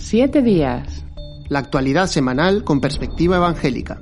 Siete días. La actualidad semanal con perspectiva evangélica.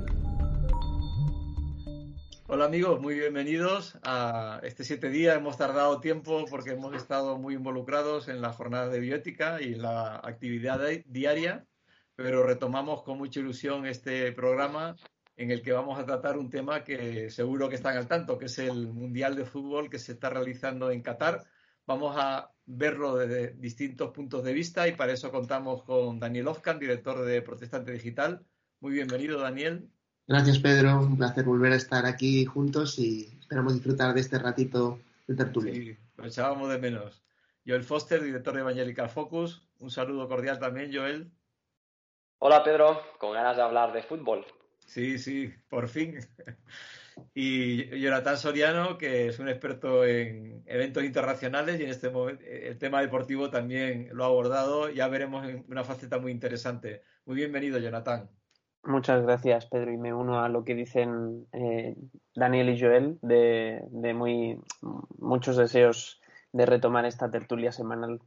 Hola amigos, muy bienvenidos a este siete días. Hemos tardado tiempo porque hemos estado muy involucrados en la jornada de bioética y en la actividad diaria, pero retomamos con mucha ilusión este programa en el que vamos a tratar un tema que seguro que están al tanto, que es el Mundial de Fútbol que se está realizando en Qatar. Vamos a verlo desde distintos puntos de vista y para eso contamos con Daniel Ofkan, director de Protestante Digital. Muy bienvenido, Daniel. Gracias, Pedro. Un placer volver a estar aquí juntos y esperamos disfrutar de este ratito de tertulia. Sí, lo echábamos de menos. Joel Foster, director de Evangelical Focus. Un saludo cordial también, Joel. Hola, Pedro. Con ganas de hablar de fútbol. Sí, sí, por fin. Y Jonathan Soriano, que es un experto en eventos internacionales y en este momento el tema deportivo también lo ha abordado. Ya veremos una faceta muy interesante. Muy bienvenido, Jonathan. Muchas gracias, Pedro, y me uno a lo que dicen eh, Daniel y Joel de, muy muchos deseos de retomar esta tertulia semanal.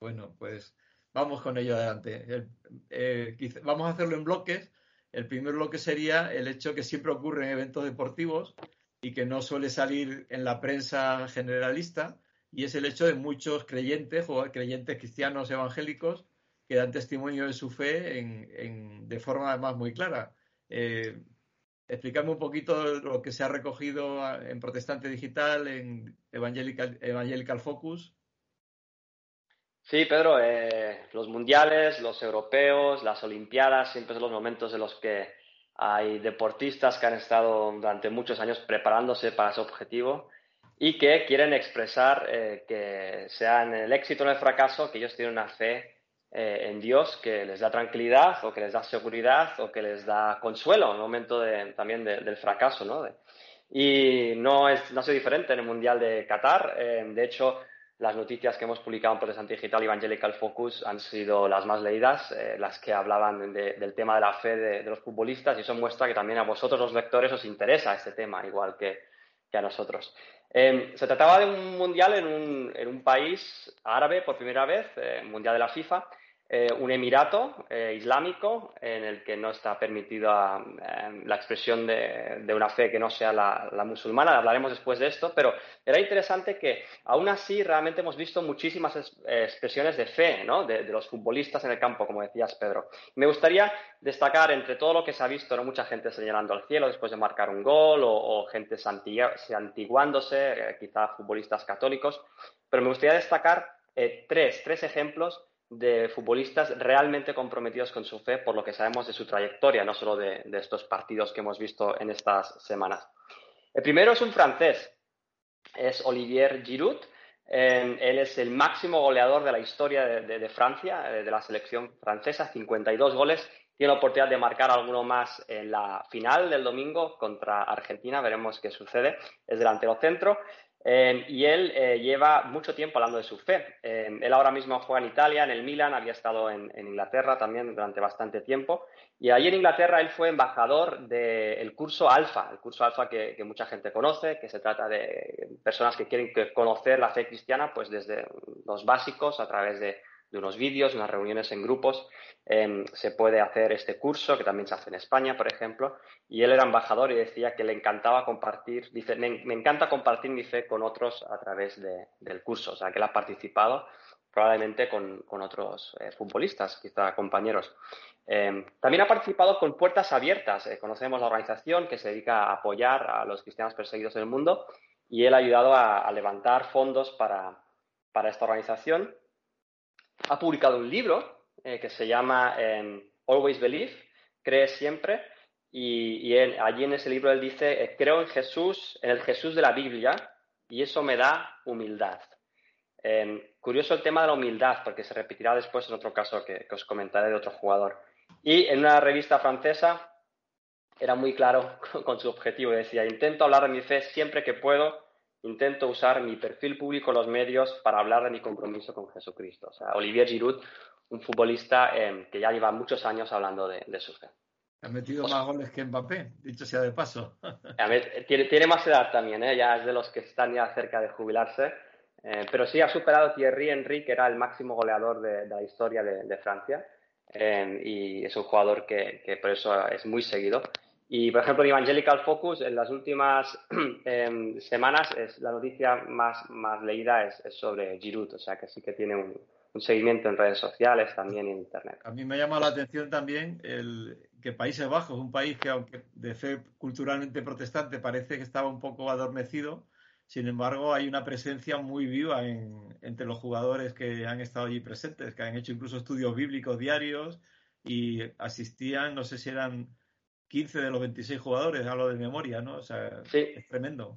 Bueno, pues vamos con ello adelante. Eh, vamos a hacerlo en bloques el primer bloque sería el hecho que siempre ocurre en eventos deportivos y que no suele salir en la prensa generalista, y es el hecho de muchos creyentes, creyentes cristianos evangélicos, que dan testimonio de su fe en, de forma además muy clara. Eh, explícame un poquito lo que se ha recogido en Protestante Digital, en Evangelical, Evangelical Focus. Sí, Pedro, eh, los mundiales, los europeos, las olimpiadas, siempre son los momentos en los que hay deportistas que han estado durante muchos años preparándose para ese objetivo y que quieren expresar eh, que sean el éxito o el fracaso, que ellos tienen una fe eh, en Dios que les da tranquilidad o que les da seguridad o que les da consuelo en el momento también del fracaso. ¿no? y no es, no es diferente en el Mundial de Qatar. de hecho, las noticias que hemos publicado en Protestante Digital y Evangelical Focus han sido las más leídas, eh, las que hablaban del tema de la fe de, los futbolistas y eso muestra que también a vosotros los lectores os interesa este tema, igual que, a nosotros. Em, se trataba de un mundial en un, en un país árabe por primera vez, eh, mundial de la FIFA, eh, un emirato eh, islámico en el que no está permitida eh, la expresión de, una fe que no sea la, musulmana. Hablaremos después de esto, pero era interesante que aún así realmente hemos visto muchísimas expresiones de fe ¿no? de, los futbolistas en el campo, como decías, Pedro. Me gustaría destacar entre todo lo que se ha visto, ¿no? mucha gente señalando al cielo después de marcar un gol o, gente santiguándose, quizá futbolistas católicos, pero me gustaría destacar tres, tres ejemplos de futbolistas realmente comprometidos con su fe por lo que sabemos de su trayectoria, no solo de, estos partidos que hemos visto en estas semanas. El primero es un francés, es Olivier Giroud. él es el máximo goleador de la historia de, Francia, eh, de la selección francesa, 52 goles. Tiene la oportunidad de marcar alguno más en la final del domingo contra Argentina, veremos qué sucede. Es delantero centro. Eh, y él eh, lleva mucho tiempo hablando de su fe. Eh, él ahora mismo juega en Italia, en el Milan, había estado en, Inglaterra también durante bastante tiempo. Y allí en Inglaterra él fue embajador del curso Alfa, el curso Alfa que, que, mucha gente conoce, que se trata de personas que quieren conocer la fe cristiana pues desde los básicos a través de de unos vídeos, unas reuniones en grupos. Em, se puede hacer este curso, que también se hace en España, por ejemplo, y él era embajador y decía que le encantaba compartir, dice, me, encanta compartir mi fe con otros a través del curso, o sea, que él ha participado probablemente con, otros eh, futbolistas, quizá compañeros. Em, también ha participado con Puertas Abiertas, eh, conocemos la organización que se dedica a apoyar a los cristianos perseguidos en el mundo y él ha ayudado a, levantar fondos para, para esta organización ha publicado un libro eh, que se llama em, Always Believe, Cree siempre, y, allí en ese libro él dice, eh, creo en Jesús, en el Jesús de la Biblia, y eso me da humildad. Em, curioso el tema de la humildad, porque se repetirá después en otro caso que, os comentaré de otro jugador. Y en una revista francesa era muy claro con su objetivo, decía, intento hablar de mi fe siempre que puedo intento usar mi perfil público en los medios para hablar de mi compromiso con Jesucristo. O sea, Olivier Giroud, un futbolista eh, que ya lleva muchos años hablando de, su fe. Ha metido más goles que Mbappé, dicho sea de paso. tiene, más edad también, ¿eh? ya es de los que están ya cerca de jubilarse. Eh, pero sí ha superado Thierry Henry, que era el máximo goleador de, la historia de, Francia. em, y es un jugador que, que, por eso es muy seguido. Y, por ejemplo, en Evangelical Focus, en las últimas em, semanas, es, la noticia más, más leída es, sobre Giroud, o sea que sí que tiene un, seguimiento en redes sociales, también en Internet. A mí me llama la atención también el, que Países Bajos, un país que, aunque de fe culturalmente protestante, parece que estaba un poco adormecido, sin embargo, hay una presencia muy viva entre los jugadores que han estado allí presentes, que han hecho incluso estudios bíblicos diarios y asistían, no sé si eran 15 de los 26 jugadores, hablo de memoria, ¿no? O sea, es tremendo.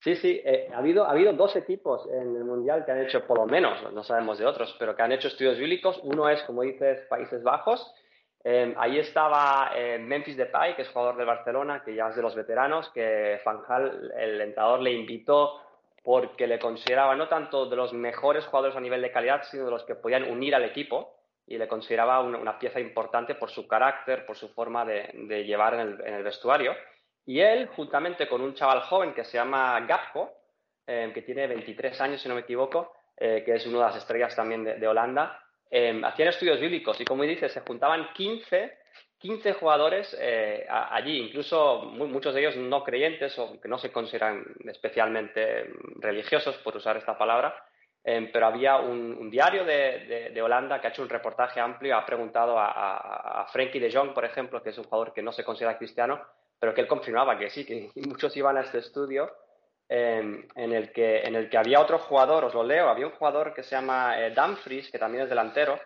Sí, sí, eh, ha, habido, ha habido dos equipos en el Mundial que han hecho, por lo menos, no sabemos de otros, pero que han hecho estudios bíblicos. Uno es, como dices, Países Bajos. Eh, ahí estaba eh, Memphis Depay, que es jugador de Barcelona, que ya es de los veteranos, que Fanjal, el entrenador, le invitó porque le consideraba no tanto de los mejores jugadores a nivel de calidad, sino de los que podían unir al equipo y le consideraba una, pieza importante por su carácter, por su forma de, llevar en el, vestuario. Y él, juntamente con un chaval joven que se llama Gapco, eh, que tiene 23 años, si no me equivoco, eh, que es una de las estrellas también de, Holanda, eh, hacían estudios bíblicos y, como dice, se juntaban 15, 15 jugadores allí, incluso muchos de ellos no creyentes o que no se consideran especialmente religiosos, por usar esta palabra, Em, pero había un, diario de, Holanda que ha hecho un reportaje amplio, ha preguntado a, a, Frenkie de Jong, por ejemplo, que es un jugador que no se considera cristiano, pero que él confirmaba que sí, que muchos iban a este estudio, em, en, el que, en el que había otro jugador, os lo leo, había un jugador que se llama eh, Dumfries, que también es delantero,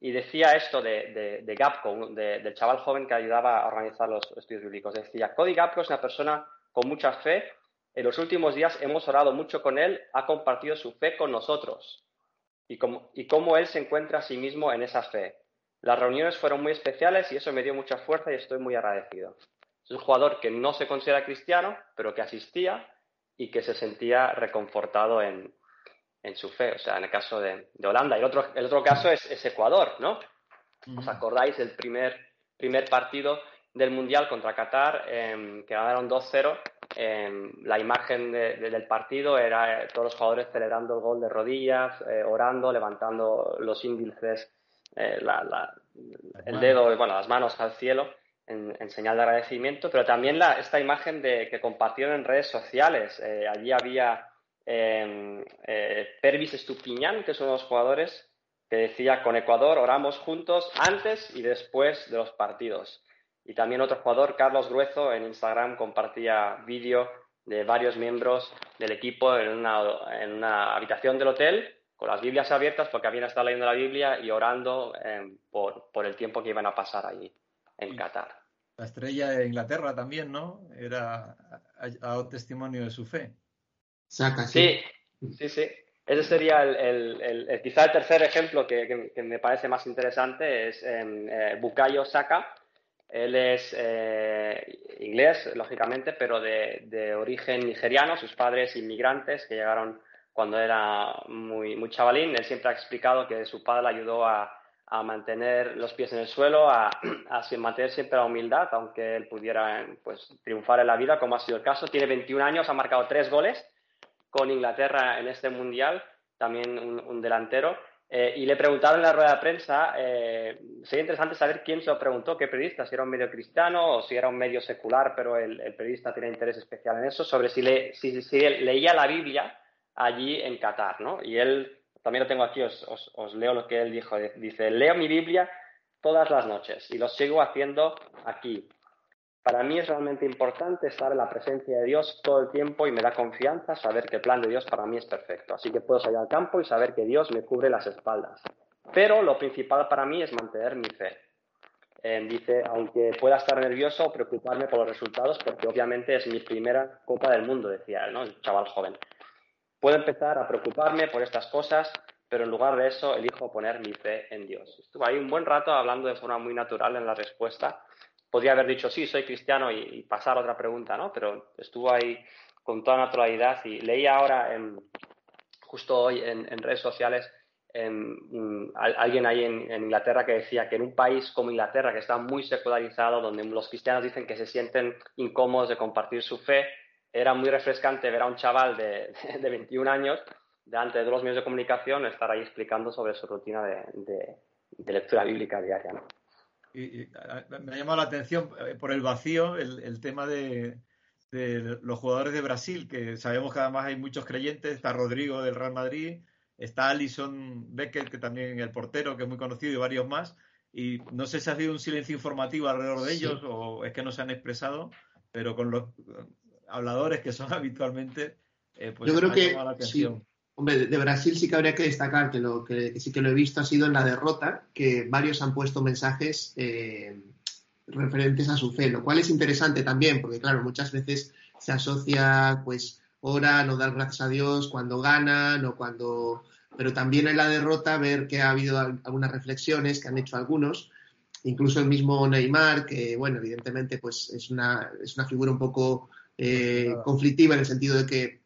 y decía esto de, de Gapco, del chaval joven que ayudaba a organizar los estudios bíblicos. Decía, Cody Gapco es una persona con mucha fe en los últimos días hemos orado mucho con él, ha compartido su fe con nosotros y cómo, y cómo él se encuentra a sí mismo en esa fe. Las reuniones fueron muy especiales y eso me dio mucha fuerza y estoy muy agradecido. Es un jugador que no se considera cristiano, pero que asistía y que se sentía reconfortado en, su fe, o sea, en el caso de, Holanda. Y el otro, el otro caso es, Ecuador, ¿no? ¿Os acordáis el primer, primer partido del Mundial contra Qatar, em, que ganaron 2-0? La imagen del partido era eh, todos los jugadores celebrando el gol de rodillas, eh, orando, levantando los índices, eh, el dedo, bueno, las manos al cielo en, señal de agradecimiento, pero también esta imagen de, que compartieron en redes sociales. allí había em, Pervis Estupiñán, que es uno de los jugadores, que decía, con Ecuador oramos juntos antes y después de los partidos. Y también otro jugador, Carlos Gruezo, en Instagram compartía vídeo de varios miembros del equipo en una, en una, habitación del hotel con las Biblias abiertas porque habían estado leyendo la Biblia y orando em, por, por, el tiempo que iban a pasar allí en Qatar. La estrella de Inglaterra también, ¿no? Era a, testimonio de su fe. Saca, sí. sí, sí, Ese sería el, el, quizá el tercer ejemplo que, que, me parece más interesante, es em, eh, Bukayo Saka, él es eh, inglés, lógicamente, pero de, origen nigeriano, sus padres inmigrantes que llegaron cuando era muy, chavalín. Él siempre ha explicado que su padre le ayudó a, mantener los pies en el suelo, a, mantener siempre la humildad, aunque él pudiera pues, triunfar en la vida, como ha sido el caso. Tiene 21 años, ha marcado tres goles con Inglaterra en este mundial, también un delantero. Eh, y le preguntaron en la rueda de prensa, eh, sería interesante saber quién se lo preguntó, qué periodista, si era un medio cristiano o si era un medio secular, pero el, periodista tiene interés especial en eso, sobre si, le, si, él leía la Biblia allí en Qatar, ¿no? Y él, también lo tengo aquí, os, os leo lo que él dijo, dice, leo mi Biblia todas las noches y lo sigo haciendo aquí. Para mí es realmente importante estar en la presencia de Dios todo el tiempo y me da confianza saber que el plan de Dios para mí es perfecto. Así que puedo salir al campo y saber que Dios me cubre las espaldas. Pero lo principal para mí es mantener mi fe. Eh, dice, aunque pueda estar nervioso o preocuparme por los resultados, porque obviamente es mi primera Copa del Mundo, decía él, ¿no? el chaval joven. Puedo empezar a preocuparme por estas cosas, pero en lugar de eso elijo poner mi fe en Dios. Estuve ahí un buen rato hablando de forma muy natural en la respuesta podría haber dicho sí, soy cristiano y, pasar a otra pregunta, ¿no? Pero estuvo ahí con toda naturalidad y leía ahora, justo hoy en, redes sociales, en, alguien ahí en, Inglaterra que decía que en un país como Inglaterra, que está muy secularizado, donde los cristianos dicen que se sienten incómodos de compartir su fe, era muy refrescante ver a un chaval de, de 21 años delante de los medios de comunicación estar ahí explicando sobre su rutina de, lectura bíblica diaria. Me ha llamado la atención eh, por el vacío el, tema de, los jugadores de Brasil, que sabemos que además hay muchos creyentes. Está Rodrigo del Real Madrid, está Alison Becker, que también el portero, que es muy conocido, y varios más. Y no sé si ha habido un silencio informativo alrededor de ellos o es que no se han expresado, pero con los habladores que son habitualmente, eh, pues Yo creo que Hombre, de Brasil sí que habría que destacar que lo que, sí que lo he visto ha sido en la derrota, que varios han puesto mensajes eh, referentes a su fe, lo cual es interesante también, porque claro, muchas veces se asocia, pues, oran o dar gracias a Dios cuando ganan o cuando. Pero también en la derrota ver que ha habido algunas reflexiones que han hecho algunos, incluso el mismo Neymar, que, bueno, evidentemente, pues es una, es una figura un poco eh, conflictiva en el sentido de que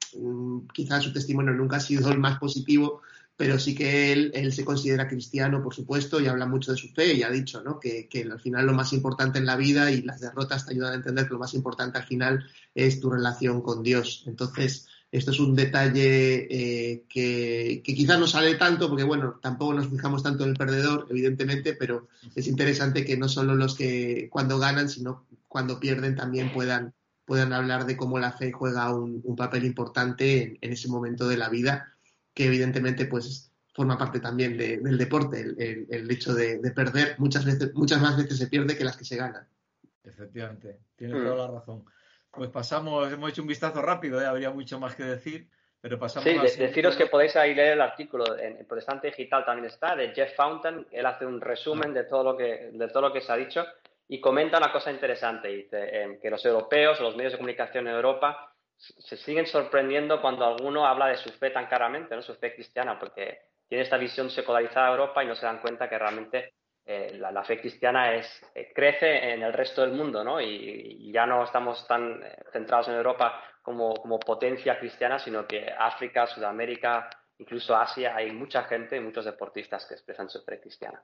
quizás su testimonio nunca ha sido el más positivo, pero sí que él, se considera cristiano, por supuesto, y habla mucho de su fe y ha dicho ¿no? que, que, al final lo más importante en la vida y las derrotas te ayudan a entender que lo más importante al final es tu relación con Dios. Entonces, esto es un detalle eh, que, que, quizás no sale tanto, porque bueno, tampoco nos fijamos tanto en el perdedor, evidentemente, pero es interesante que no solo los que cuando ganan, sino cuando pierden también puedan puedan hablar de cómo la fe juega un, papel importante en, ese momento de la vida, que evidentemente pues forma parte también del deporte, el, hecho de, perder, muchas veces, muchas más veces se pierde que las que se ganan. Efectivamente, tienes mm. toda la razón. Pues pasamos, hemos hecho un vistazo rápido, ¿eh? habría mucho más que decir, pero pasamos Sí, deciros que podéis ahí leer el artículo en el Protestante Digital también está, de Jeff Fountain, él hace un resumen de todo lo que, de todo lo que se ha dicho y comenta una cosa interesante, dice em, que los europeos o los medios de comunicación en Europa se siguen sorprendiendo cuando alguno habla de su fe tan claramente, ¿no? su fe cristiana, porque tiene esta visión secularizada de Europa y no se dan cuenta que realmente eh, la, fe cristiana es, eh, crece en el resto del mundo, ¿no? Y, ya no estamos tan eh, centrados en Europa como, como, potencia cristiana, sino que África, Sudamérica, incluso Asia, hay mucha gente, muchos deportistas que expresan su fe cristiana.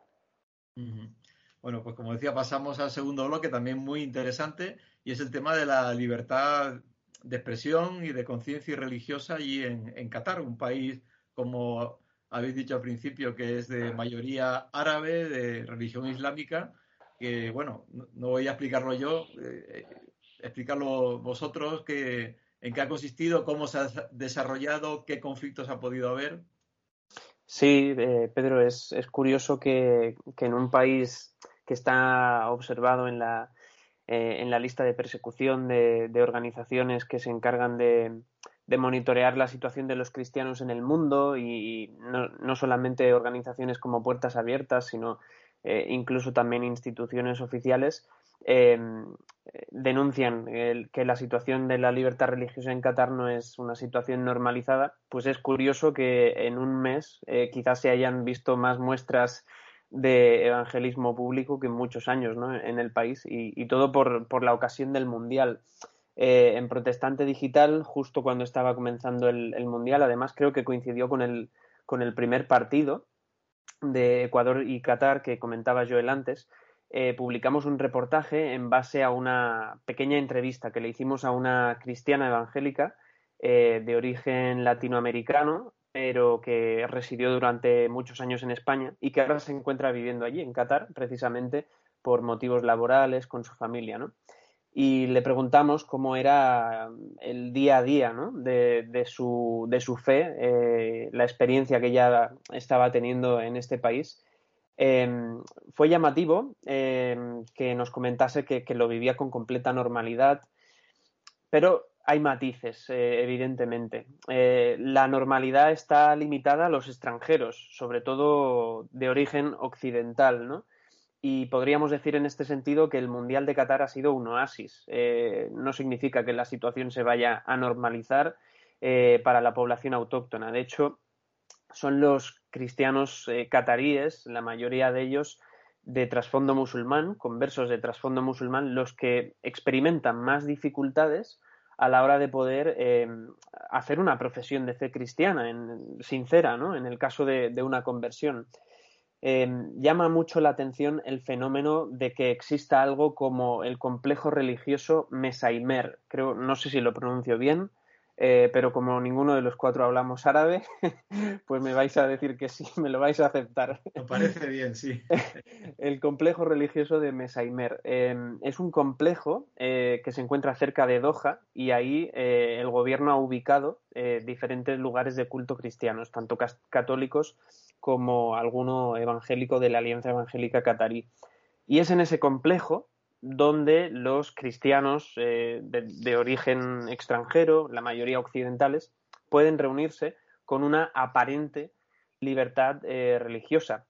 Bueno, pues como decía, pasamos al segundo bloque, también muy interesante, y es el tema de la libertad de expresión y de conciencia religiosa allí en, Qatar, un país, como habéis dicho al principio, que es de mayoría árabe, de religión islámica, que, bueno, no, voy a explicarlo yo, eh, explicarlo vosotros, que, en qué ha consistido, cómo se ha desarrollado, qué conflictos ha podido haber. Sí, eh, Pedro, es, es curioso que, que, en un país que está observado en la, eh, en la lista de persecución de, de organizaciones que se encargan de, de, monitorear la situación de los cristianos en el mundo y no, no solamente organizaciones como Puertas Abiertas, sino eh, incluso también instituciones oficiales, denuncian que la situación de la libertad religiosa en Qatar no es una situación normalizada, pues es curioso que en un mes eh, quizás se hayan visto más muestras de evangelismo público que en muchos años ¿no? en el país y, todo por, por, la ocasión del Mundial. Eh, en Protestante Digital, justo cuando estaba comenzando el, el, Mundial, además creo que coincidió con el, con el primer partido de Ecuador y Qatar que comentaba Joel antes, eh, publicamos un reportaje en base a una pequeña entrevista que le hicimos a una cristiana evangélica eh, de origen latinoamericano, pero que residió durante muchos años en España y que ahora se encuentra viviendo allí, en Qatar, precisamente por motivos laborales con su familia, ¿no? Y le preguntamos cómo era el día a día ¿no? de, su, de su fe, eh, la experiencia que ella estaba teniendo en este país Em, fue llamativo em, que nos comentase que, lo vivía con completa normalidad, pero hay matices, eh, evidentemente. Eh, la normalidad está limitada a los extranjeros, sobre todo de origen occidental, ¿no? Y podríamos decir en este sentido que el Mundial de Qatar ha sido un oasis. Eh, no significa que la situación se vaya a normalizar para la población autóctona. De hecho, son los cristianos eh, cataríes, la mayoría de ellos de trasfondo musulmán, conversos de trasfondo musulmán, los que experimentan más dificultades a la hora de poder em, hacer una profesión de fe cristiana, en, sincera, ¿no? En el caso de, una conversión. Em, llama mucho la atención el fenómeno de que exista algo como el complejo religioso Mesaimer, creo, no sé si lo pronuncio bien, Eh, pero como ninguno de los cuatro hablamos árabe, pues me vais a decir que sí, me lo vais a aceptar. Me parece bien, sí. El complejo religioso de Mesaimer. Em, es un complejo eh, que se encuentra cerca de Doha y ahí eh, el gobierno ha ubicado diferentes lugares de culto cristianos, tanto católicos como alguno evangélico de la Alianza Evangélica Catarí. Y es en ese complejo donde los cristianos eh, de, origen extranjero, la mayoría occidentales, pueden reunirse con una aparente libertad eh, religiosa.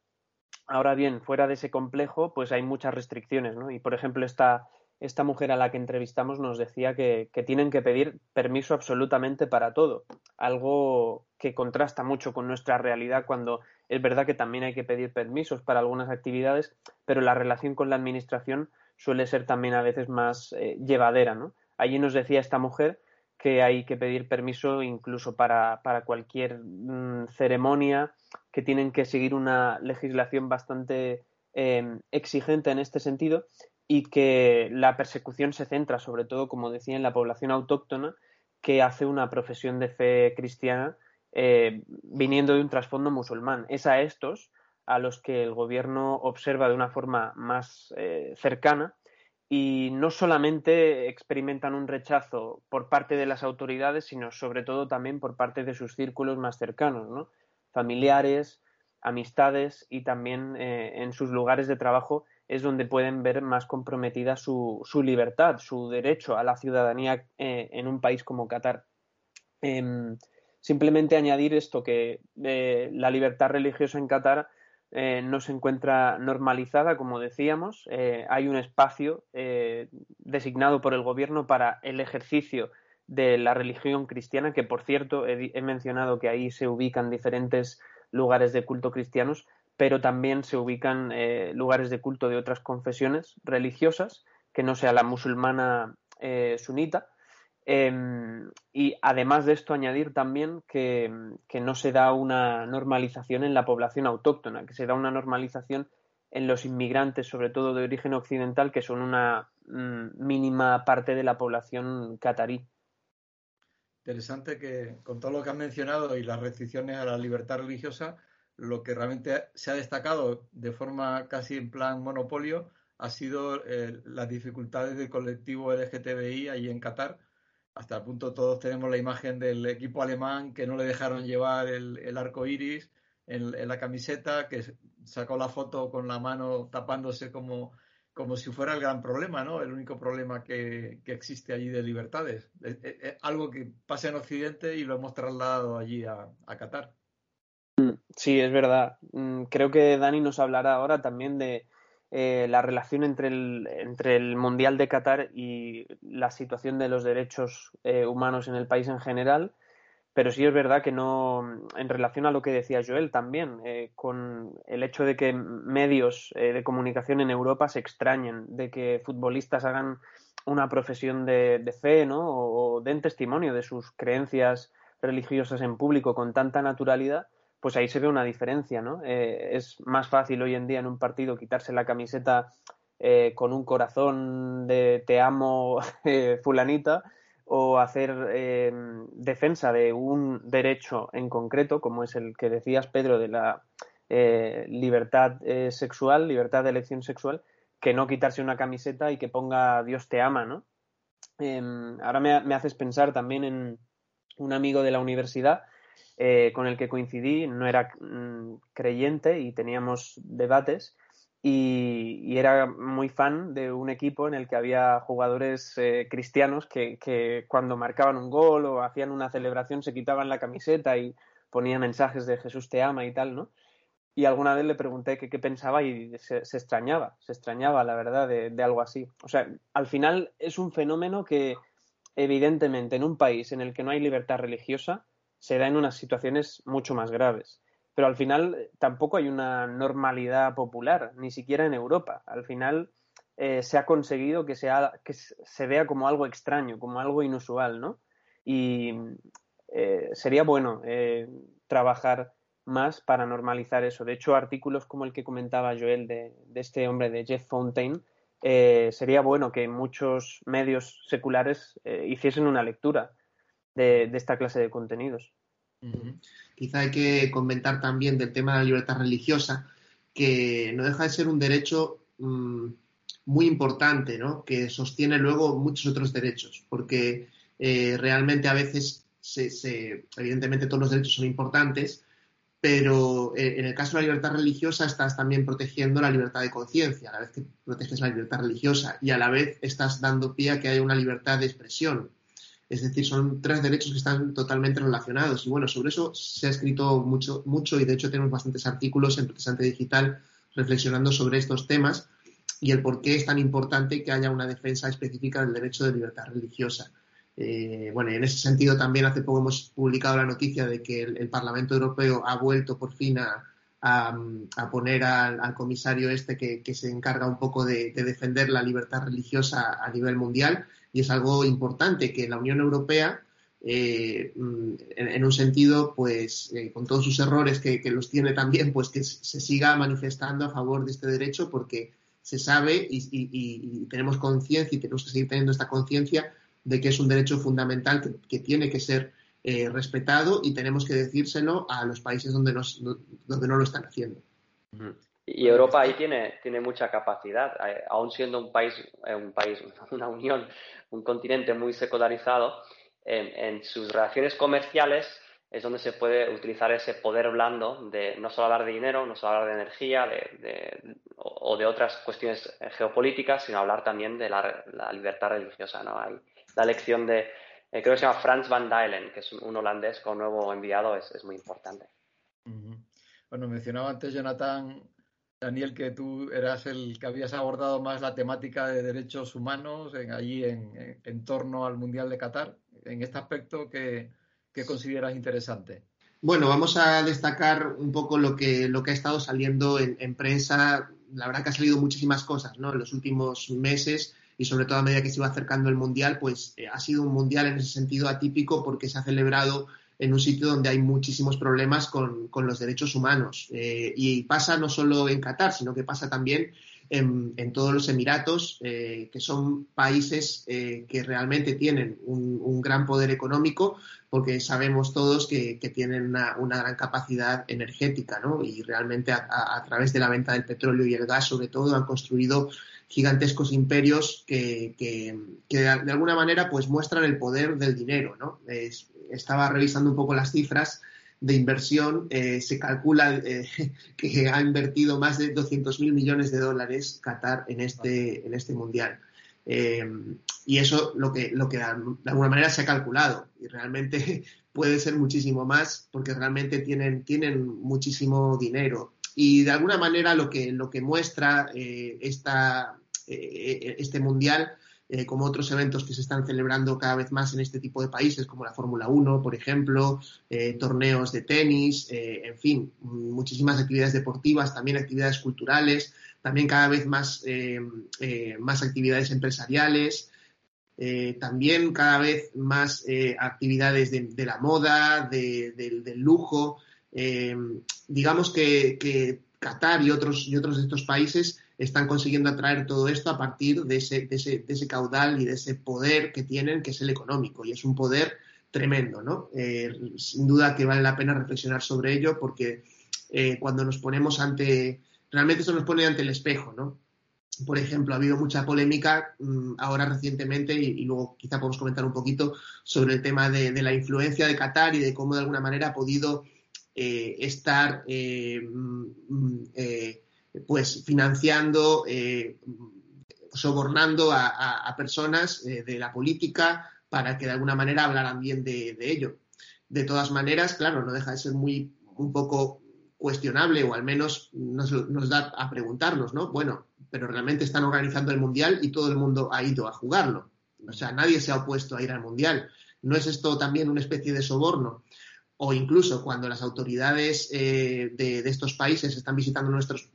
Ahora bien, fuera de ese complejo, pues hay muchas restricciones. Y por ejemplo, esta, esta mujer a la que entrevistamos nos decía que, que, tienen que pedir permiso absolutamente para todo, algo que contrasta mucho con nuestra realidad cuando es verdad que también hay que pedir permisos para algunas actividades, pero la relación con la administración suele ser también a veces más eh, llevadera, ¿no? Allí nos decía esta mujer que hay que pedir permiso incluso para, cualquier mm, ceremonia, que tienen que seguir una legislación bastante em, exigente en este sentido y que la persecución se centra sobre todo, como decía, en la población autóctona que hace una profesión de fe cristiana eh, viniendo de un trasfondo musulmán. Es a estos a los que el gobierno observa de una forma más eh, cercana y no solamente experimentan un rechazo por parte de las autoridades, sino sobre todo también por parte de sus círculos más cercanos, ¿no? familiares, amistades y también eh, en sus lugares de trabajo es donde pueden ver más comprometida su, libertad, su derecho a la ciudadanía eh, en un país como Qatar. Em, simplemente añadir esto, que la libertad religiosa en Qatar eh, no se encuentra normalizada, como decíamos. Eh, hay un espacio eh, designado por el gobierno para el ejercicio de la religión cristiana, que por cierto he, mencionado que ahí se ubican diferentes lugares de culto cristianos, pero también se ubican lugares de culto de otras confesiones religiosas, que no sea la musulmana sunita, Em, y además de esto, añadir también que, no se da una normalización en la población autóctona, que se da una normalización en los inmigrantes, sobre todo de origen occidental, que son una mm, mínima parte de la población catarí. Interesante que con todo lo que han mencionado y las restricciones a la libertad religiosa, lo que realmente se ha destacado de forma casi en plan monopolio ha sido eh, las dificultades del colectivo LGTBI ahí en Qatar, hasta el punto todos tenemos la imagen del equipo alemán que no le dejaron llevar el, arco iris en, la camiseta, que sacó la foto con la mano tapándose como, como si fuera el gran problema, ¿no? El único problema que, existe allí de libertades. Es, algo que pasa en Occidente y lo hemos trasladado allí a, a Qatar. Mm, sí, es verdad. Mm, creo que Dani nos hablará ahora también de, eh, la relación entre el, entre el Mundial de Qatar y la situación de los derechos eh, humanos en el país en general, pero sí es verdad que no, en relación a lo que decía Joel también, eh, con el hecho de que medios de comunicación en Europa se extrañen de que futbolistas hagan una profesión de, de fe, ¿no? O den testimonio de sus creencias religiosas en público con tanta naturalidad, pues ahí se ve una diferencia, ¿no? Eh, es más fácil hoy en día en un partido quitarse la camiseta eh, con un corazón de te amo eh, fulanita o hacer defensa de un derecho en concreto, como es el que decías, Pedro, de la libertad sexual, libertad de elección sexual, que no quitarse una camiseta y que ponga Dios te ama, ¿no? Em, ahora me haces pensar también en un amigo de la universidad eh, con el que coincidí, no era mm, creyente y teníamos debates y, era muy fan de un equipo en el que había jugadores eh, cristianos que, cuando marcaban un gol o hacían una celebración se quitaban la camiseta y ponían mensajes de Jesús te ama y tal, ¿no? Y alguna vez le pregunté qué pensaba y se, extrañaba, se extrañaba, la verdad, de, de algo así. O sea, al final es un fenómeno que, evidentemente, en un país en el que no hay libertad religiosa, se da en unas situaciones mucho más graves. Pero al final eh, tampoco hay una normalidad popular, ni siquiera en Europa. Al final eh, se ha conseguido que, sea, que se vea como algo extraño, como algo inusual, ¿no? Y eh, sería bueno trabajar más para normalizar eso. De hecho, artículos como el que comentaba Joel de, de este hombre, de Jeff Fontaine, sería bueno que muchos medios seculares hiciesen una lectura de, esta clase de contenidos. Quizá hay que comentar también del tema de la libertad religiosa, que no deja de ser un derecho mm, muy importante, ¿no? que sostiene luego muchos otros derechos, porque eh, realmente a veces, se, evidentemente todos los derechos son importantes, pero eh, en el caso de la libertad religiosa estás también protegiendo la libertad de conciencia, a la vez que proteges la libertad religiosa, y a la vez estás dando pie a que haya una libertad de expresión. Es decir, son tres derechos que están totalmente relacionados. Y bueno, sobre eso se ha escrito mucho, mucho y de hecho tenemos bastantes artículos en Presente Digital reflexionando sobre estos temas y el por qué es tan importante que haya una defensa específica del derecho de libertad religiosa. Eh, bueno, en ese sentido también hace poco hemos publicado la noticia de que el, Parlamento Europeo ha vuelto por fin a, poner al, comisario este que, se encarga un poco de, defender la libertad religiosa a nivel mundial y es algo importante que la Unión Europea eh, en, un sentido, pues, eh, con todos sus errores que, los tiene también, pues que se siga manifestando a favor de este derecho porque se sabe y tenemos conciencia y tenemos que seguir teniendo esta conciencia de que es un derecho fundamental que, tiene que ser eh, respetado y tenemos que decírselo a los países donde, donde no lo están haciendo. Y Europa ahí tiene, tiene mucha capacidad, eh, aún siendo un país, eh, un país, una unión, un continente muy secularizado, en, sus relaciones comerciales es donde se puede utilizar ese poder blando de no solo hablar de dinero, no solo hablar de energía de, o de otras cuestiones geopolíticas, sino hablar también de la, la libertad religiosa. ¿no? Hay, la elección de, eh, creo que se llama Frans van Dijlen, que es un, holandés con nuevo enviado, es, muy importante. Bueno, mencionaba antes Jonathan, Daniel, que tú eras el que habías abordado más la temática de derechos humanos en, allí en, torno al Mundial de Qatar. En este aspecto, ¿qué, consideras interesante? Bueno, vamos a destacar un poco lo que, lo que ha estado saliendo en, en, prensa. La verdad que ha salido muchísimas cosas ¿no? en los últimos meses y sobre todo a medida que se iba acercando el Mundial, pues eh, ha sido un Mundial en ese sentido atípico porque se ha celebrado en un sitio donde hay muchísimos problemas con, los derechos humanos. Eh, y pasa no solo en Qatar, sino que pasa también en, todos los Emiratos, eh, que son países que realmente tienen un, gran poder económico, porque sabemos todos que, tienen una, gran capacidad energética, ¿no? Y realmente a, través de la venta del petróleo y el gas, sobre todo, han construido gigantescos imperios que, de, alguna manera pues muestran el poder del dinero. ¿no? Estaba revisando un poco las cifras de inversión, eh, se calcula eh, que ha invertido más de 200.000 millones de dólares Qatar en este, en este mundial. Eh, y eso lo que, lo que de alguna manera se ha calculado y realmente puede ser muchísimo más porque realmente tienen, tienen muchísimo dinero. Y de alguna manera lo que, lo que muestra esta, este mundial, eh, como otros eventos que se están celebrando cada vez más en este tipo de países, como la Fórmula 1, por ejemplo, eh, torneos de tenis, en fin, muchísimas actividades deportivas, también actividades culturales, también cada vez más, más actividades empresariales. también cada vez más actividades de, la moda, del lujo. digamos que, que, Qatar y otros, y otros de estos países están consiguiendo atraer todo esto a partir de ese, caudal y de ese poder que tienen, que es el económico. Y es un poder tremendo, ¿no? Eh, sin duda que vale la pena reflexionar sobre ello porque eh, cuando nos ponemos ante, realmente eso nos pone ante el espejo, ¿no? Por ejemplo, ha habido mucha polémica mm, ahora recientemente y, luego quizá podemos comentar un poquito sobre el tema de, la influencia de Qatar y de cómo de alguna manera ha podido eh, estar mm, mm, pues financiando, eh, sobornando a, personas eh, de la política para que de alguna manera hablaran bien de, ello. De todas maneras, claro, no deja de ser muy un poco cuestionable o al menos nos, nos, da a preguntarnos, ¿no? Bueno, pero realmente están organizando el Mundial y todo el mundo ha ido a jugarlo. O sea, nadie se ha opuesto a ir al Mundial. ¿No es esto también una especie de soborno? O incluso cuando las autoridades eh, de, estos países están visitando nuestros,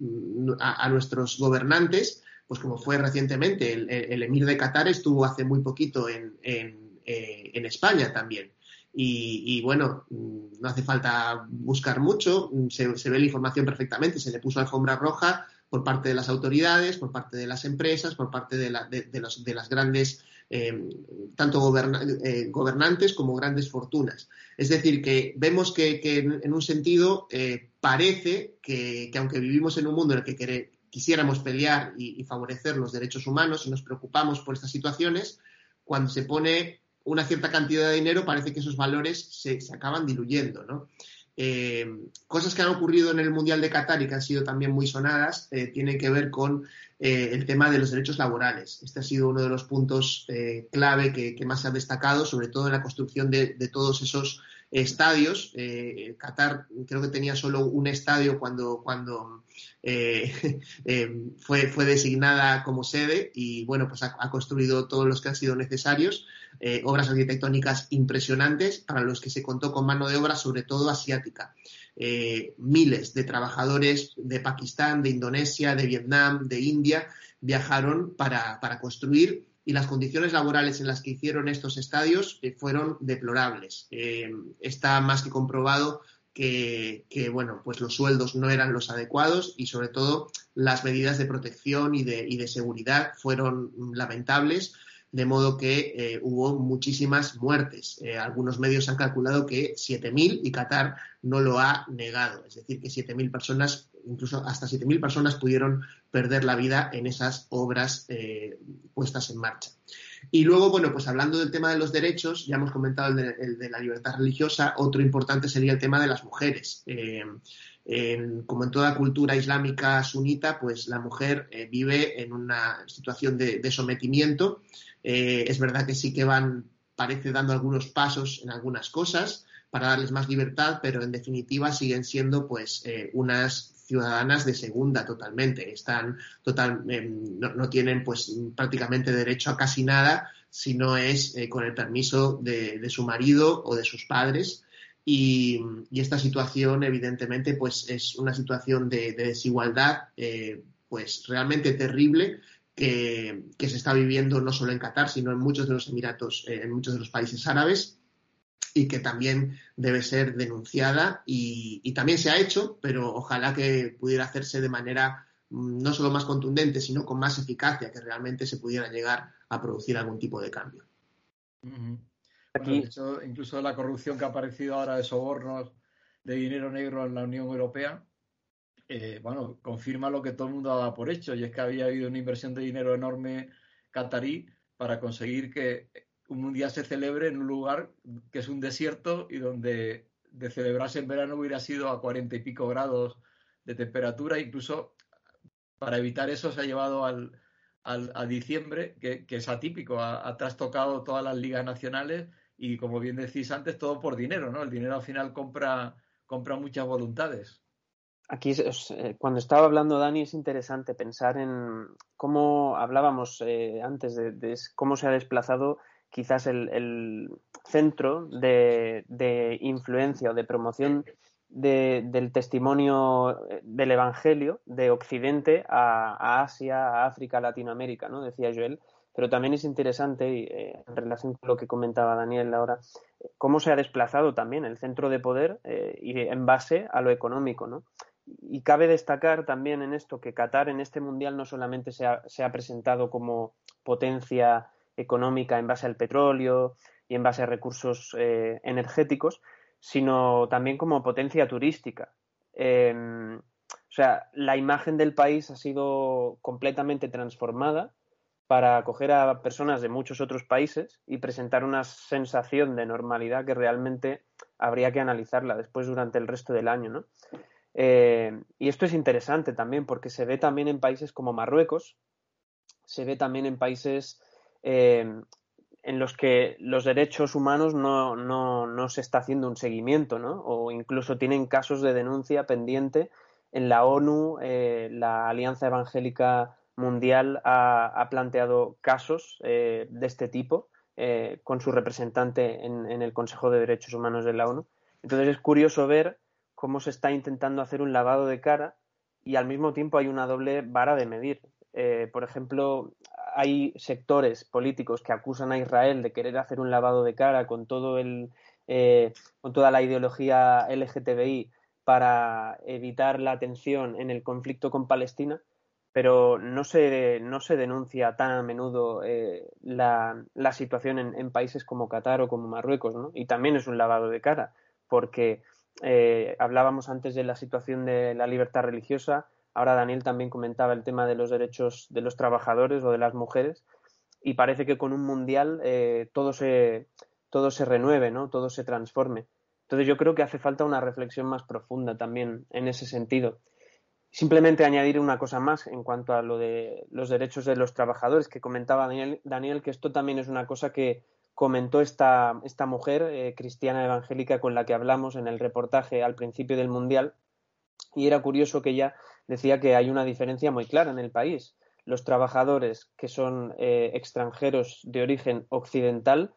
a, nuestros gobernantes, pues como fue recientemente, el, emir de Qatar estuvo hace muy poquito en, en, eh, España también. Y, bueno, no hace falta buscar mucho, se, ve la información perfectamente, se le puso alfombra roja por parte de las autoridades, por parte de las empresas, por parte de, las grandes, eh, tanto eh, gobernantes como grandes fortunas. Es decir, que vemos que, en, un sentido parece que, aunque vivimos en un mundo en el que quisiéramos pelear y, favorecer los derechos humanos y nos preocupamos por estas situaciones, cuando se pone una cierta cantidad de dinero parece que esos valores se, se acaban diluyendo, ¿no? Eh, cosas que han ocurrido en el Mundial de Qatar y que han sido también muy sonadas eh, tienen que ver con eh, el tema de los derechos laborales. Este ha sido uno de los puntos clave que, más se ha destacado, sobre todo en la construcción de, todos esos estadios. Qatar creo que tenía solo un estadio cuando, cuando fue, fue, designada como sede y bueno, pues ha, construido todos los que han sido necesarios. obras arquitectónicas impresionantes para los que se contó con mano de obra, sobre todo asiática. Eh, miles de trabajadores de Pakistán, de Indonesia, de Vietnam, de India viajaron para, construir y las condiciones laborales en las que hicieron estos estadios eh, fueron deplorables. Eh, está más que comprobado que, bueno, pues los sueldos no eran los adecuados y sobre todo las medidas de protección y de, seguridad fueron lamentables de modo que eh, hubo muchísimas muertes. Algunos medios han calculado que 7.000 y Qatar no lo ha negado, es decir, que 7.000 personas, incluso hasta 7.000 personas pudieron perder la vida en esas obras eh, puestas en marcha. Y luego, bueno, pues hablando del tema de los derechos, ya hemos comentado el de, la libertad religiosa, otro importante sería el tema de las mujeres. como en toda cultura islámica sunita, pues la mujer vive en una situación de sometimiento eh, es verdad que sí que van, parece dando algunos pasos en algunas cosas para darles más libertad, pero en definitiva siguen siendo pues eh, unas ciudadanas de segunda totalmente. Están total, em, no, tienen pues prácticamente derecho a casi nada si no es eh, con el permiso de, su marido o de sus padres. Y, esta situación, evidentemente, pues es una situación de, de desigualdad pues realmente terrible que, se está viviendo no solo en Qatar, sino en muchos de los Emiratos, eh, en muchos de los países árabes y que también debe ser denunciada y, también se ha hecho, pero ojalá que pudiera hacerse de manera mm, no solo más contundente, sino con más eficacia, que realmente se pudiera llegar a producir algún tipo de cambio. Aquí... incluso la corrupción que ha aparecido ahora de sobornos de dinero negro en la Unión Europea, eh, bueno, confirma lo que todo el mundo ha dado por hecho, y es que había habido una inversión de dinero enorme catarí para conseguir que un mundial se celebre en un lugar que es un desierto y donde de celebrarse en verano hubiera sido a cuarenta y pico grados de temperatura, incluso para evitar eso se ha llevado al, a diciembre, que, es atípico, ha, trastocado todas las ligas nacionales y como bien decís antes, todo por dinero, ¿no? El dinero al final compra, compra muchas voluntades. Aquí, eh, cuando estaba hablando Dani, es interesante pensar en cómo hablábamos eh, antes de, cómo se ha desplazado quizás el, centro de, influencia o de promoción del testimonio eh, del Evangelio de Occidente a, Asia, a África, Latinoamérica, ¿no? Decía Joel. Pero también es interesante, en relación con lo que comentaba Daniel ahora, cómo se ha desplazado también el centro de poder y en base a lo económico, ¿no? Y cabe destacar también en esto que Qatar en este mundial no solamente se ha, presentado como potencia económica en base al petróleo y en base a recursos eh, energéticos, sino también como potencia turística. Em, o sea, la imagen del país ha sido completamente transformada para acoger a personas de muchos otros países y presentar una sensación de normalidad que realmente habría que analizarla después durante el resto del año, ¿no? Eh, y esto es interesante también porque se ve también en países como Marruecos, se ve también en países eh, en los que los derechos humanos no, no, no, se está haciendo un seguimiento, ¿no? O incluso tienen casos de denuncia pendiente en la ONU, eh, la Alianza Evangélica Mundial ha, planteado casos de este tipo con su representante en, en el Consejo de Derechos Humanos de la ONU. Entonces es curioso ver cómo se está intentando hacer un lavado de cara y al mismo tiempo hay una doble vara de medir. Eh, por ejemplo, hay sectores políticos que acusan a Israel de querer hacer un lavado de cara con todo el eh, con toda la ideología LGTBI para evitar la tensión en el conflicto con Palestina, pero no se, no se denuncia tan a menudo eh, la, situación en, países como Qatar o como Marruecos, ¿no? Y también es un lavado de cara, porque eh, hablábamos antes de la situación de la libertad religiosa, ahora Daniel también comentaba el tema de los derechos de los trabajadores o de las mujeres, y parece que con un mundial eh, todo, se, todo se renueve, ¿no? Todo se transforme. Entonces yo creo que hace falta una reflexión más profunda también en ese sentido. Simplemente añadir una cosa más en cuanto a lo de los derechos de los trabajadores que comentaba Daniel, que esto también es una cosa que comentó esta, esta mujer eh, cristiana evangélica con la que hablamos en el reportaje al principio del Mundial. Y era curioso que ella decía que hay una diferencia muy clara en el país. Los trabajadores que son eh, extranjeros de origen occidental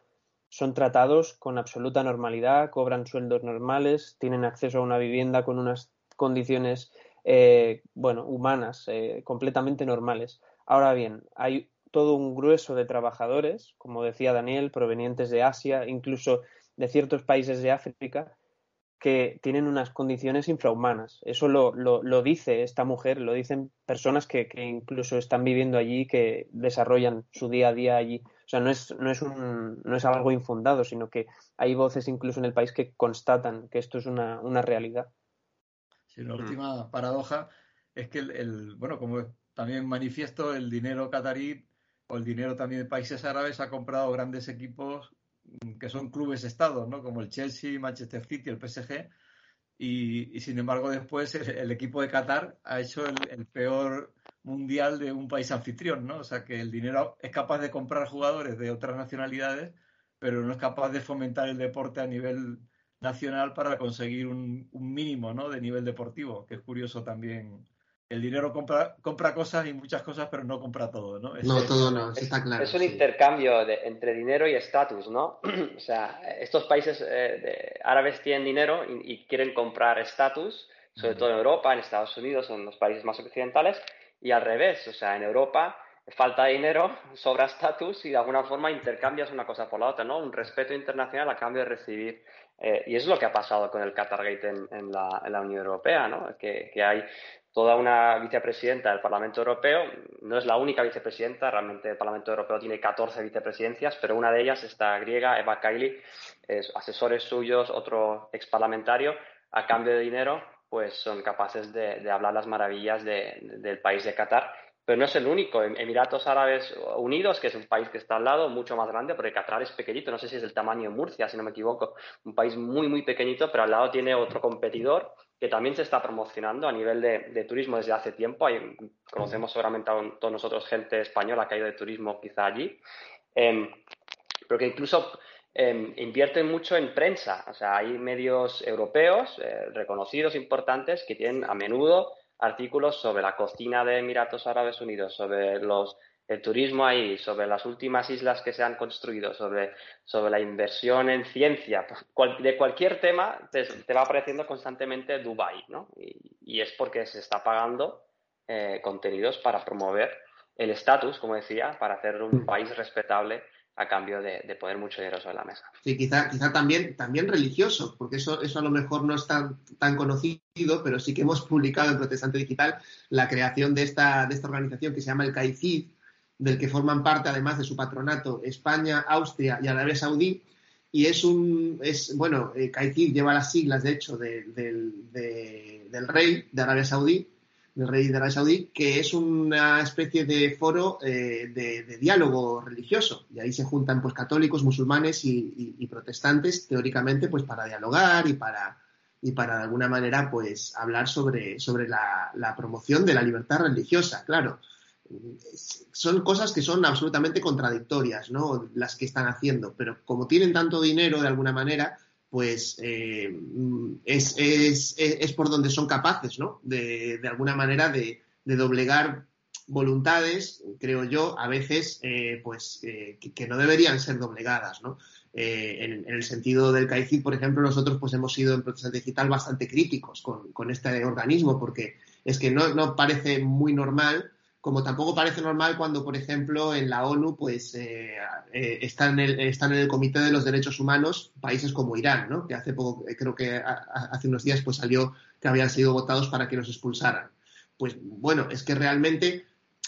son tratados con absoluta normalidad, cobran sueldos normales, tienen acceso a una vivienda con unas condiciones eh, bueno, humanas, eh, completamente normales. Ahora bien, hay todo un grueso de trabajadores, como decía Daniel, provenientes de Asia, incluso de ciertos países de África, que tienen unas condiciones infrahumanas. Eso lo, lo, dice esta mujer, lo dicen personas que, que, incluso están viviendo allí, que desarrollan su día a día allí. O sea, no es, no, es un, no es algo infundado, sino que hay voces incluso en el país que constatan que esto es una, una realidad la mm. última paradoja es que el, bueno, como también manifiesto, el dinero catarí o el dinero también de países árabes ha comprado grandes equipos que son clubes estados, ¿no? Como el Chelsea, Manchester City, el PSG. Y, sin embargo, después el, equipo de Qatar ha hecho el, peor mundial de un país anfitrión, ¿no? O sea que el dinero es capaz de comprar jugadores de otras nacionalidades, pero no es capaz de fomentar el deporte a nivel nacional para conseguir un, mínimo ¿no? de nivel deportivo, que es curioso también. El dinero compra, compra cosas y muchas cosas, pero no compra todo, ¿no? no, todo no, está claro. Es un intercambio de, entre dinero y estatus, ¿no? o sea, estos países eh, árabes tienen dinero y, quieren comprar estatus, sobre todo en Europa, en Estados Unidos, en los países más occidentales, y al revés, o sea, en Europa falta dinero, sobra estatus y de alguna forma intercambias una cosa por la otra, ¿no? Un respeto internacional a cambio de recibir eh, y es lo que ha pasado con el Qatargate en, en, la, en la, Unión Europea, ¿no? que, que, hay toda una vicepresidenta del Parlamento Europeo, no es la única vicepresidenta, realmente el Parlamento Europeo tiene 14 vicepresidencias, pero una de ellas, esta griega, Eva Kaili, es, asesores suyos, otro exparlamentario, a cambio de dinero, pues son capaces de, de hablar las maravillas de, del país de Qatar pero no es el único. Emiratos Árabes Unidos, que es un país que está al lado, mucho más grande, porque Qatar es pequeñito, no sé si es del tamaño de Murcia, si no me equivoco, un país muy, muy pequeñito, pero al lado tiene otro competidor que también se está promocionando a nivel de, turismo desde hace tiempo. Conocemos seguramente a todos nosotros gente española que ha ido de turismo quizá allí, eh, pero que incluso em, invierten mucho en prensa. O sea, hay medios europeos eh, reconocidos, importantes, que tienen a menudo artículos sobre la cocina de Emiratos Árabes Unidos, sobre los, el turismo ahí, sobre las últimas islas que se han construido, sobre, sobre la inversión en ciencia, de cualquier tema te, va apareciendo constantemente Dubai, ¿no? Y, es porque se está pagando eh, contenidos para promover el estatus, como decía, para hacer un mm. país respetable a cambio de, poner mucho dinero sobre la mesa. Sí, quizá, quizá también, también religioso, porque eso, eso a lo mejor no es tan, tan conocido, pero sí que hemos publicado en Protestante Digital la creación de esta, de esta organización que se llama el CAICID, del que forman parte, además de su patronato, España, Austria y Arabia Saudí. Y es un, es, bueno, eh, CAICID lleva las siglas, de hecho, del, del rey de Arabia Saudí, del rey de Arabia Saudí, que es una especie de foro eh, de, diálogo religioso. Y ahí se juntan pues católicos, musulmanes y, protestantes, teóricamente, pues para dialogar y para, y para de alguna manera pues hablar sobre, sobre la, promoción de la libertad religiosa, claro. Son cosas que son absolutamente contradictorias, ¿no? Las que están haciendo, pero como tienen tanto dinero de alguna manera, pues eh, es, es, es, por donde son capaces, ¿no? De, de alguna manera de, doblegar voluntades, creo yo, a veces, eh, pues, eh, que, no deberían ser doblegadas, ¿no? En, en, el sentido del CAICID, por ejemplo, nosotros pues hemos sido en Protesta Digital bastante críticos con, con este organismo, porque es que no, no parece muy normal como tampoco parece normal cuando, por ejemplo, en la ONU pues eh, eh, están, en el, están en el Comité de los Derechos Humanos países como Irán, ¿no? que hace poco, eh, creo que hace unos días pues salió que habían sido votados para que los expulsaran. pues bueno, es que realmente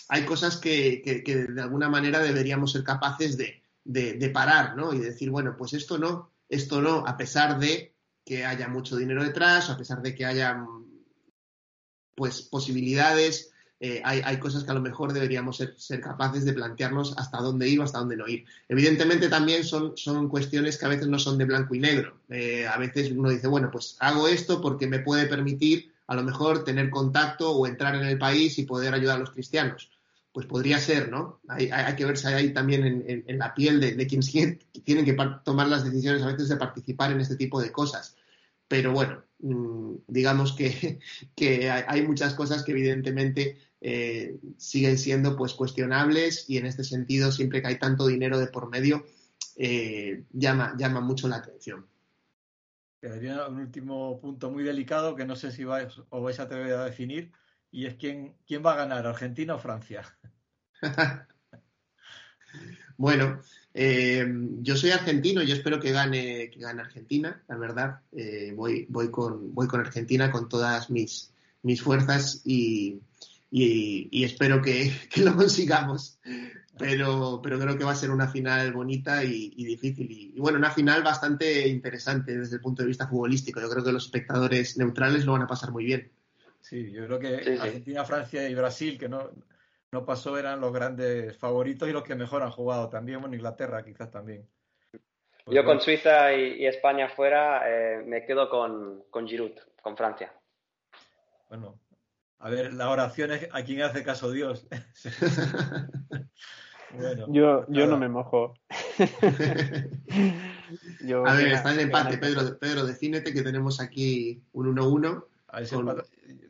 hay cosas que, de alguna manera deberíamos ser capaces de, de, parar, ¿no? Y decir, bueno, pues esto no, esto no, a pesar de que haya mucho dinero detrás, a pesar de que haya pues posibilidades, eh, hay, cosas que a lo mejor deberíamos ser, capaces de plantearnos hasta dónde ir o hasta dónde no ir. Evidentemente también son, son cuestiones que a veces no son de blanco y negro. Eh, a veces uno dice, bueno, pues hago esto porque me puede permitir a lo mejor tener contacto o entrar en el país y poder ayudar a los cristianos. Pues podría ser, ¿no? Hay, que verse ahí también en, la piel de, quienes tienen que tomar las decisiones a veces de participar en este tipo de cosas. Pero bueno, mm, digamos que, que hay muchas cosas que evidentemente eh, siguen siendo pues cuestionables y en este sentido siempre que hay tanto dinero de por medio eh, llama, llama mucho la atención. Quedaría un último punto muy delicado que no sé si vais, os vais a atrever a definir y es quién, quién va a ganar, Argentina o Francia. bueno, eh, yo soy argentino y espero que gane, que gane Argentina, la verdad. voy, voy, con, voy con Argentina con todas mis, mis fuerzas y, y, espero que, lo consigamos. Pero, pero creo que va a ser una final bonita y, difícil. Y, bueno, una final bastante interesante desde el punto de vista futbolístico. Yo creo que los espectadores neutrales lo van a pasar muy bien. Sí, yo creo que Argentina, Francia y Brasil, que no, no pasó, eran los grandes favoritos y los que mejor han jugado también. Bueno, Inglaterra quizás también. yo con Suiza y, España fuera eh, me quedo con, con Giroud, con Francia. Bueno, a ver, la oración es a quien hace caso Dios. yo, yo no me mojo. a ver, está en empate, Pedro, Pedro, decínete que tenemos aquí un 1-1.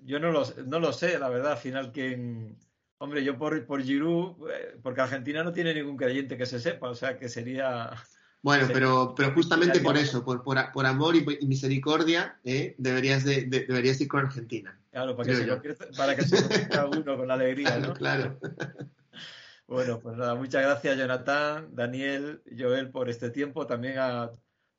Yo no lo, no lo sé, la verdad, al final que... Hombre, yo por, por Giroud, eh, porque Argentina no tiene ningún creyente que se sepa, o sea que sería... Bueno, pero, pero justamente por eso, por, por, amor y, misericordia, eh, deberías, de, deberías ir con Argentina. Claro, para que, se, para que se uno con alegría, ¿no? Claro. Bueno, pues nada, muchas gracias Jonathan, Daniel, Joel por este tiempo, también a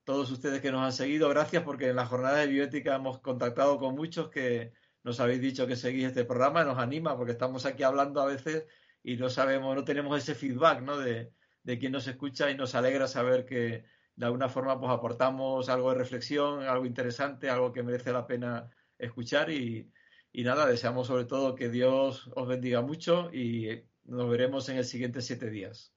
todos ustedes que nos han seguido, gracias porque en la jornada de bioética hemos contactado con muchos que nos habéis dicho que seguís este programa, nos anima porque estamos aquí hablando a veces y no sabemos, no tenemos ese feedback, ¿no? De, de quien nos escucha y nos alegra saber que de alguna forma pues aportamos algo de reflexión, algo interesante, algo que merece la pena escuchar y, y nada, deseamos sobre todo que Dios os bendiga mucho y nos veremos en el siguiente siete días.